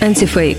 Антифейк.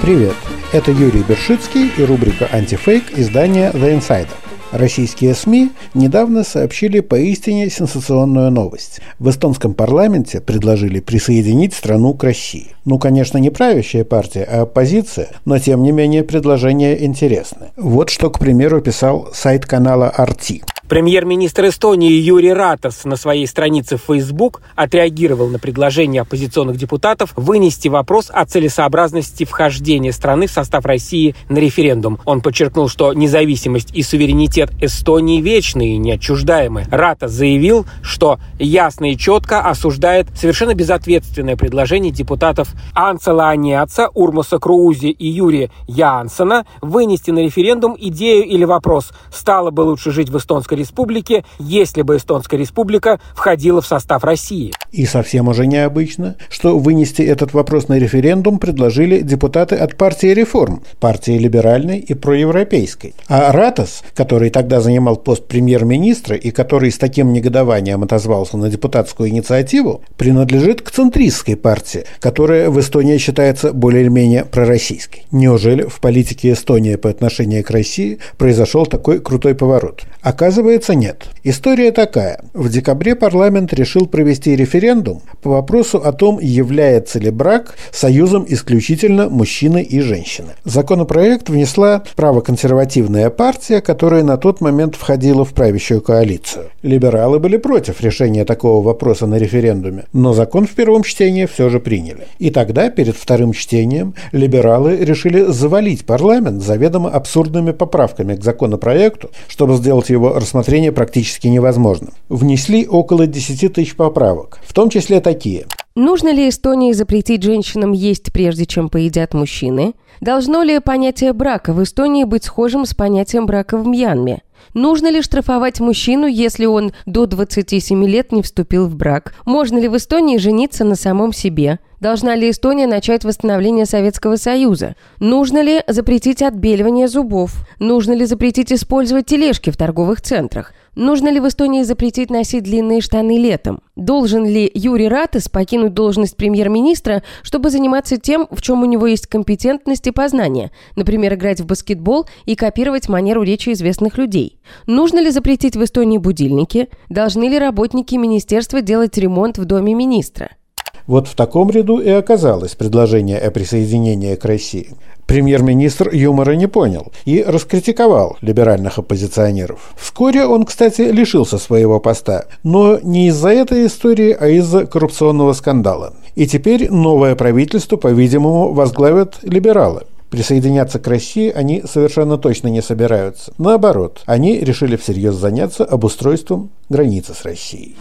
Привет, это Юрий Бершицкий и рубрика «Антифейк» издания «The Insider». Российские СМИ недавно сообщили поистине сенсационную новость. В эстонском парламенте предложили присоединить страну к России. Ну, конечно, не правящая партия, а оппозиция, но тем не менее предложение интересное. Вот что, к примеру, писал сайт канала «Арти». Премьер-министр Эстонии Юрий Ратас на своей странице в Facebook отреагировал на предложение оппозиционных депутатов вынести вопрос о целесообразности вхождения страны в состав России на референдум. Он подчеркнул, что независимость и суверенитет Эстонии вечны и неотчуждаемы. Ратас заявил, что ясно и четко осуждает совершенно безответственное предложение депутатов Анцела Аниаца, Урмуса Круузи и Юрия Янсена вынести на референдум идею или вопрос «Стало бы лучше жить в эстонской республике, если бы Эстонская республика входила в состав России. И совсем уже необычно, что вынести этот вопрос на референдум предложили депутаты от партии «Реформ», партии либеральной и проевропейской. А Ратас, который тогда занимал пост премьер-министра и который с таким негодованием отозвался на депутатскую инициативу, принадлежит к центристской партии, которая в Эстонии считается более-менее пророссийской. Неужели в политике Эстонии по отношению к России произошел такой крутой поворот? Оказывается, Оказывается, нет. История такая. В декабре парламент решил провести референдум по вопросу о том, является ли брак союзом исключительно мужчины и женщины. Законопроект внесла правоконсервативная партия, которая на тот момент входила в правящую коалицию. Либералы были против решения такого вопроса на референдуме, но закон в первом чтении все же приняли. И тогда, перед вторым чтением, либералы решили завалить парламент заведомо абсурдными поправками к законопроекту, чтобы сделать его рассмотрение практически невозможно. Внесли около 10 тысяч поправок, в том числе такие. Нужно ли Эстонии запретить женщинам есть, прежде чем поедят мужчины? Должно ли понятие брака в Эстонии быть схожим с понятием брака в Мьянме? Нужно ли штрафовать мужчину, если он до 27 лет не вступил в брак? Можно ли в Эстонии жениться на самом себе? Должна ли Эстония начать восстановление Советского Союза? Нужно ли запретить отбеливание зубов? Нужно ли запретить использовать тележки в торговых центрах? Нужно ли в Эстонии запретить носить длинные штаны летом? Должен ли Юрий Ратес покинуть должность премьер-министра, чтобы заниматься тем, в чем у него есть компетентность и познание, например, играть в баскетбол и копировать манеру речи известных людей? Нужно ли запретить в Эстонии будильники? Должны ли работники министерства делать ремонт в доме министра? Вот в таком ряду и оказалось предложение о присоединении к России. Премьер-министр юмора не понял и раскритиковал либеральных оппозиционеров. Вскоре он, кстати, лишился своего поста, но не из-за этой истории, а из-за коррупционного скандала. И теперь новое правительство, по-видимому, возглавят либералы. Присоединяться к России они совершенно точно не собираются. Наоборот, они решили всерьез заняться обустройством границы с Россией.